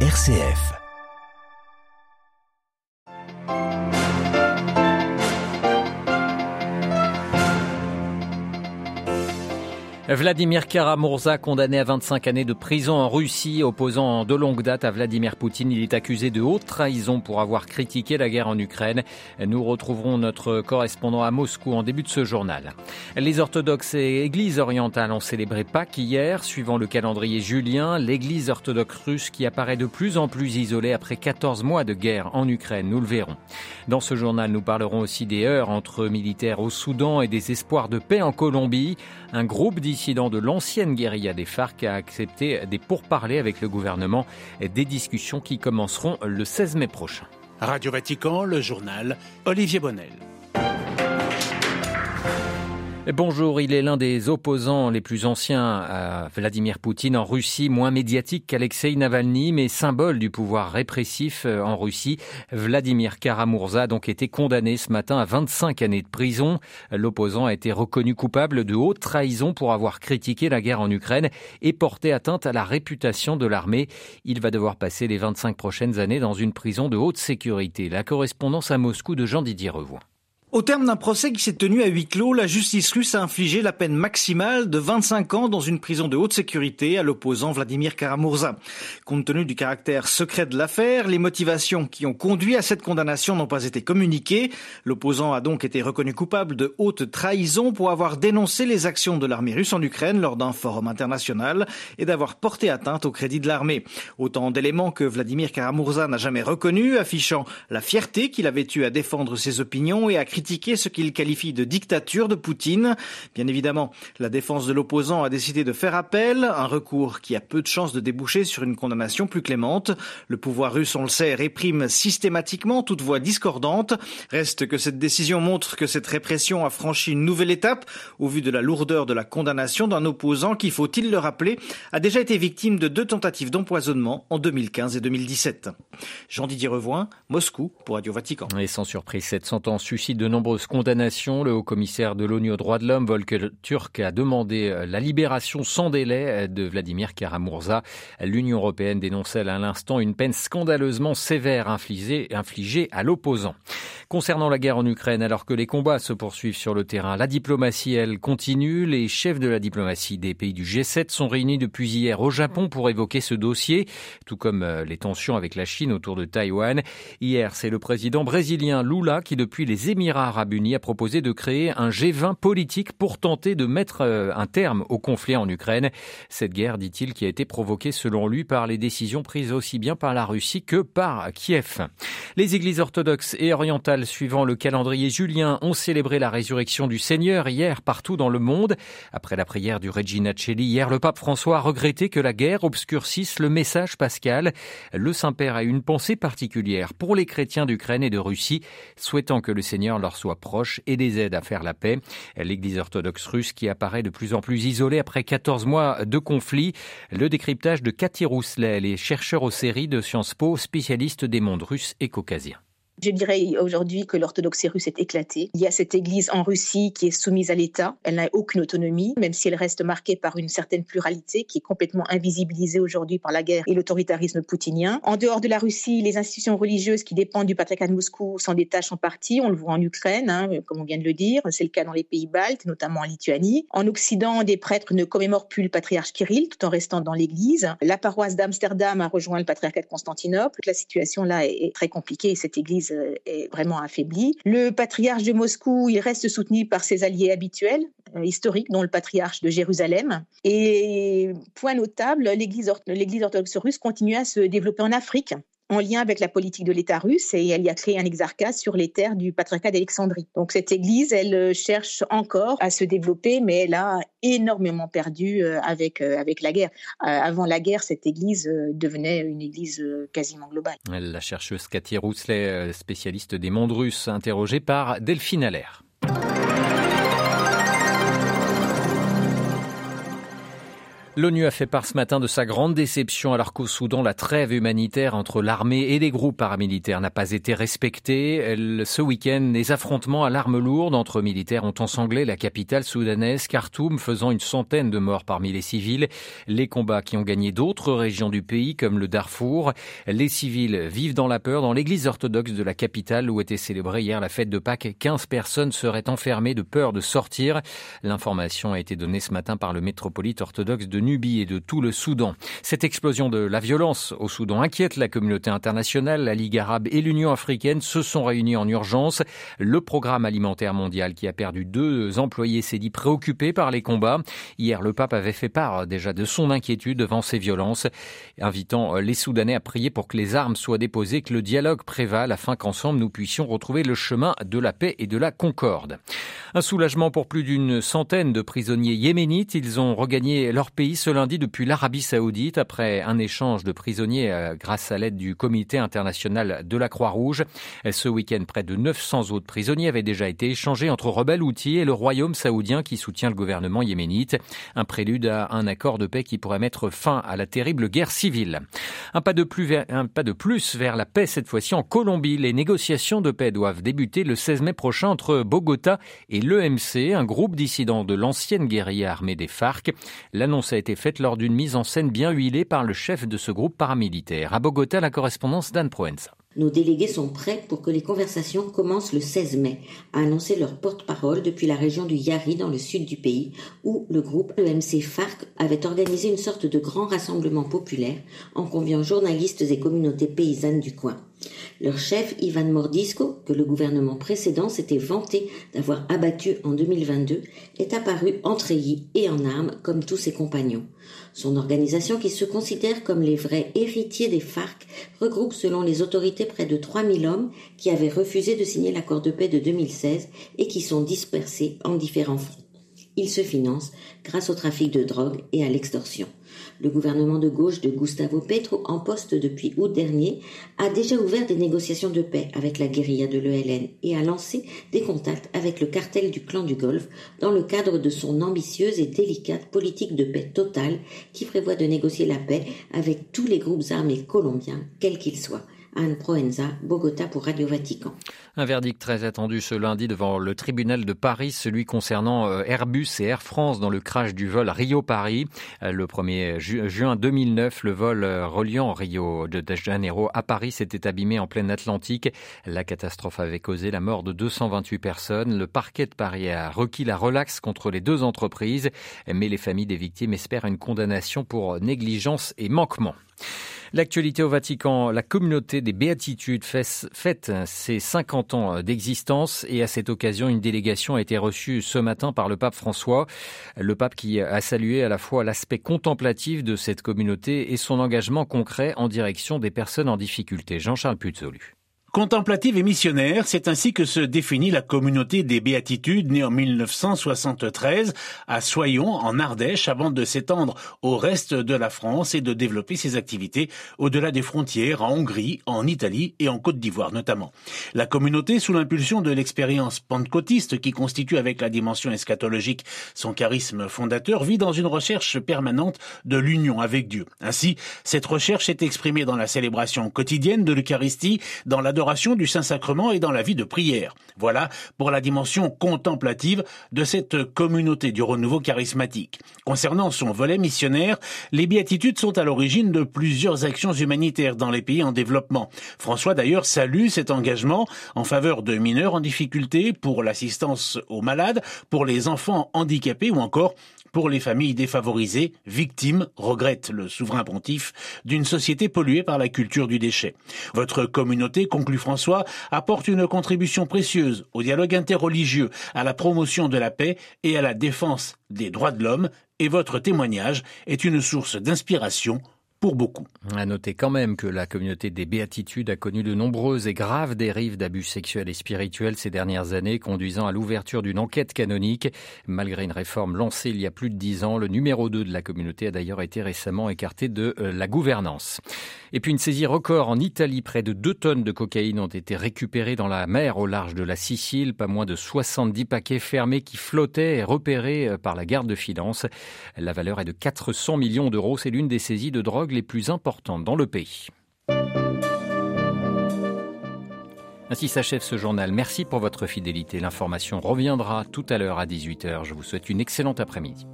RCF. Vladimir Karamurza, condamné à 25 années de prison en Russie, opposant de longue date à Vladimir Poutine, il est accusé de haute trahison pour avoir critiqué la guerre en Ukraine. Nous retrouverons notre correspondant à Moscou en début de ce journal. Les orthodoxes et églises orientales ont célébré Pâques hier, suivant le calendrier julien. L'église orthodoxe russe qui apparaît de plus en plus isolée après 14 mois de guerre en Ukraine, nous le verrons. Dans ce journal, nous parlerons aussi des heurts entre militaires au Soudan et des espoirs de paix en Colombie. Dissident de l'ancienne guérilla des FARC a accepté des pourparlers avec le gouvernement, des discussions qui commenceront le 16 mai prochain. Radio Vatican, le journal Olivier Bonnel. Bonjour, il est l'un des opposants les plus anciens à Vladimir Poutine en Russie, moins médiatique qu'Alexei Navalny, mais symbole du pouvoir répressif euh, en Russie. Vladimir Karamurza a donc été condamné ce matin à 25 années de prison. L'opposant a été reconnu coupable de haute trahison pour avoir critiqué la guerre en Ukraine et porté atteinte à la réputation de l'armée. Il va devoir passer les 25 prochaines années dans une prison de haute sécurité. La correspondance à Moscou de Jean-Didier Revoix. Au terme d'un procès qui s'est tenu à huis clos, la justice russe a infligé la peine maximale de 25 ans dans une prison de haute sécurité à l'opposant Vladimir Karamurza. Compte tenu du caractère secret de l'affaire, les motivations qui ont conduit à cette condamnation n'ont pas été communiquées. L'opposant a donc été reconnu coupable de haute trahison pour avoir dénoncé les actions de l'armée russe en Ukraine lors d'un forum international et d'avoir porté atteinte au crédit de l'armée. Autant d'éléments que Vladimir Karamurza n'a jamais reconnus, affichant la fierté qu'il avait eue à défendre ses opinions et à critiquer ce qu'il qualifie de dictature de Poutine. Bien évidemment, la défense de l'opposant a décidé de faire appel, un recours qui a peu de chances de déboucher sur une condamnation plus clémente. Le pouvoir russe, on le sait, réprime systématiquement toute voix discordante. Reste que cette décision montre que cette répression a franchi une nouvelle étape au vu de la lourdeur de la condamnation d'un opposant qui, faut-il le rappeler, a déjà été victime de deux tentatives d'empoisonnement en 2015 et 2017. Jean-Didier Revoin, Moscou pour Radio Vatican. Et sans surprise, cette sentence suscite de nombreuses condamnations. Le haut-commissaire de l'ONU aux droits de l'homme, Volker Turk, a demandé euh, la libération sans délai euh, de Vladimir Karamurza. L'Union européenne dénonçait à l'instant une peine scandaleusement sévère infligée, à l'opposant. Concernant la guerre en Ukraine, alors que les combats se poursuivent sur le terrain, la diplomatie, elle, continue. Les chefs de la diplomatie des pays du G7 sont réunis depuis hier au Japon pour évoquer ce dossier, tout comme euh, les tensions avec la Chine autour de Taïwan. Hier, c'est le président brésilien Lula qui, depuis les Émirats arabes unis a proposé de créer un G20 politique pour tenter de mettre euh, un terme au conflit en Ukraine. Cette guerre, dit-il, qui a été provoquée selon lui par les décisions prises aussi bien par la Russie que par Kiev. Les églises orthodoxes et orientales suivant le calendrier julien ont célébré la résurrection du Seigneur hier partout dans le monde. Après la prière du Regina Celli hier, le pape François a regretté que la guerre obscurcisse le message pascal. Le Saint-Père a une pensée particulière pour les chrétiens d'Ukraine et de Russie, souhaitant que le Seigneur leur soit proche et les aide à faire la paix. L'Église orthodoxe russe qui apparaît de plus en plus isolée après 14 mois de conflit. Le décryptage de Cathy Rousselet, les chercheurs aux séries de Sciences Po, spécialistes des mondes russes et caucasiens. Je dirais aujourd'hui que l'orthodoxie russe est éclatée. Il y a cette église en Russie qui est soumise à l'État. Elle n'a aucune autonomie, même si elle reste marquée par une certaine pluralité qui est complètement invisibilisée aujourd'hui par la guerre et l'autoritarisme poutinien. En dehors de la Russie, les institutions religieuses qui dépendent du patriarcat de Moscou s'en détachent en partie. On le voit en Ukraine, hein, comme on vient de le dire. C'est le cas dans les pays baltes, notamment en Lituanie. En Occident, des prêtres ne commémorent plus le patriarche Kirill tout en restant dans l'église. La paroisse d'Amsterdam a rejoint le patriarcat de Constantinople. La situation là est très compliquée et cette église est vraiment affaiblie. Le patriarche de Moscou, il reste soutenu par ses alliés habituels, euh, historiques, dont le patriarche de Jérusalem. Et point notable, l'Église orthodoxe russe continue à se développer en Afrique en lien avec la politique de l'État russe et elle y a créé un exarcat sur les terres du patriarcat d'Alexandrie. Donc cette église, elle euh, cherche encore à se développer, mais elle a énormément perdu euh, avec, euh, avec la guerre. Avant la guerre, cette église devenait une église quasiment globale. La chercheuse Cathy Rousselet, spécialiste des mondes russes, interrogée par Delphine Allaire. L'ONU a fait part ce matin de sa grande déception alors qu'au Soudan, la trêve humanitaire entre l'armée et les groupes paramilitaires n'a pas été respectée. Ce week-end, les affrontements à l'arme lourde entre militaires ont ensanglé la capitale soudanaise, Khartoum, faisant une centaine de morts parmi les civils. Les combats qui ont gagné d'autres régions du pays, comme le Darfour. Les civils vivent dans la peur dans l'église orthodoxe de la capitale où était célébrée hier la fête de Pâques. 15 personnes seraient enfermées de peur de sortir. L'information a été donnée ce matin par le métropolite orthodoxe de Nubie et de tout le Soudan. Cette explosion de la violence au Soudan inquiète la communauté internationale. La Ligue arabe et l'Union africaine se sont réunis en urgence. Le programme alimentaire mondial qui a perdu deux employés s'est dit préoccupé par les combats. Hier, le pape avait fait part déjà de son inquiétude devant ces violences, invitant les Soudanais à prier pour que les armes soient déposées, que le dialogue prévale afin qu'ensemble nous puissions retrouver le chemin de la paix et de la concorde. Un soulagement pour plus d'une centaine de prisonniers yéménites. Ils ont regagné leur pays ce lundi depuis l'Arabie saoudite après un échange de prisonniers euh, grâce à l'aide du comité international de la Croix-Rouge. Ce week-end, près de 900 autres prisonniers avaient déjà été échangés entre rebelles outils et le royaume saoudien qui soutient le gouvernement yéménite. Un prélude à un accord de paix qui pourrait mettre fin à la terrible guerre civile. Un pas de plus vers, un pas de plus vers la paix cette fois-ci en Colombie. Les négociations de paix doivent débuter le 16 mai prochain entre Bogota et l'EMC, un groupe dissident de l'ancienne guérilla armée des FARC. L'annonce a été faite lors d'une mise en scène bien huilée par le chef de ce groupe paramilitaire. À Bogota, la correspondance d'Anne Proenza. Nos délégués sont prêts pour que les conversations commencent le 16 mai, a annoncé leur porte-parole depuis la région du Yari dans le sud du pays, où le groupe EMC FARC avait organisé une sorte de grand rassemblement populaire en conviant journalistes et communautés paysannes du coin. Leur chef, Ivan Mordisco, que le gouvernement précédent s'était vanté d'avoir abattu en 2022, est apparu entreilli et en armes comme tous ses compagnons. Son organisation, qui se considère comme les vrais héritiers des FARC, regroupe selon les autorités près de 3000 hommes qui avaient refusé de signer l'accord de paix de 2016 et qui sont dispersés en différents fronts. Ils se financent grâce au trafic de drogue et à l'extorsion. Le gouvernement de gauche de Gustavo Petro, en poste depuis août dernier, a déjà ouvert des négociations de paix avec la guérilla de l'ELN et a lancé des contacts avec le cartel du clan du Golfe dans le cadre de son ambitieuse et délicate politique de paix totale qui prévoit de négocier la paix avec tous les groupes armés colombiens, quels qu'ils soient. Un verdict très attendu ce lundi devant le tribunal de Paris, celui concernant euh, Airbus et Air France dans le crash du vol Rio-Paris. Euh, le 1er juin 2009, le vol euh, reliant Rio de Janeiro à Paris s'était abîmé en pleine Atlantique. La catastrophe avait causé la mort de 228 personnes. Le parquet de Paris a requis la relaxe contre les deux entreprises, mais les familles des victimes espèrent une condamnation pour négligence et manquement. L'actualité au Vatican, la communauté des béatitudes fête ses 50 ans d'existence et à cette occasion, une délégation a été reçue ce matin par le pape François. Le pape qui a salué à la fois l'aspect contemplatif de cette communauté et son engagement concret en direction des personnes en difficulté. Jean-Charles Puzolu. Contemplative et missionnaire, c'est ainsi que se définit la communauté des Béatitudes née en 1973 à Soyon, en Ardèche, avant de s'étendre au reste de la France et de développer ses activités au-delà des frontières, en Hongrie, en Italie et en Côte d'Ivoire notamment. La communauté, sous l'impulsion de l'expérience pentecôtiste qui constitue avec la dimension eschatologique son charisme fondateur, vit dans une recherche permanente de l'union avec Dieu. Ainsi, cette recherche est exprimée dans la célébration quotidienne de l'Eucharistie, dans l'adoration du Saint-Sacrement et dans la vie de prière. Voilà pour la dimension contemplative de cette communauté du renouveau charismatique. Concernant son volet missionnaire, les béatitudes sont à l'origine de plusieurs actions humanitaires dans les pays en développement. François d'ailleurs salue cet engagement en faveur de mineurs en difficulté, pour l'assistance aux malades, pour les enfants handicapés ou encore pour les familles défavorisées, victimes, regrette le souverain pontife, d'une société polluée par la culture du déchet. Votre communauté, conclut François, apporte une contribution précieuse au dialogue interreligieux, à la promotion de la paix et à la défense des droits de l'homme, et votre témoignage est une source d'inspiration pour beaucoup. À noter quand même que la communauté des béatitudes a connu de nombreuses et graves dérives d'abus sexuels et spirituels ces dernières années, conduisant à l'ouverture d'une enquête canonique. Malgré une réforme lancée il y a plus de dix ans, le numéro 2 de la communauté a d'ailleurs été récemment écarté de euh, la gouvernance. Et puis une saisie record en Italie, près de 2 tonnes de cocaïne ont été récupérées dans la mer au large de la Sicile, pas moins de 70 paquets fermés qui flottaient et repérés euh, par la garde de finances. La valeur est de 400 millions d'euros, c'est l'une des saisies de drogue les plus importantes dans le pays. Ainsi s'achève ce journal. Merci pour votre fidélité. L'information reviendra tout à l'heure à 18h. Je vous souhaite une excellente après-midi.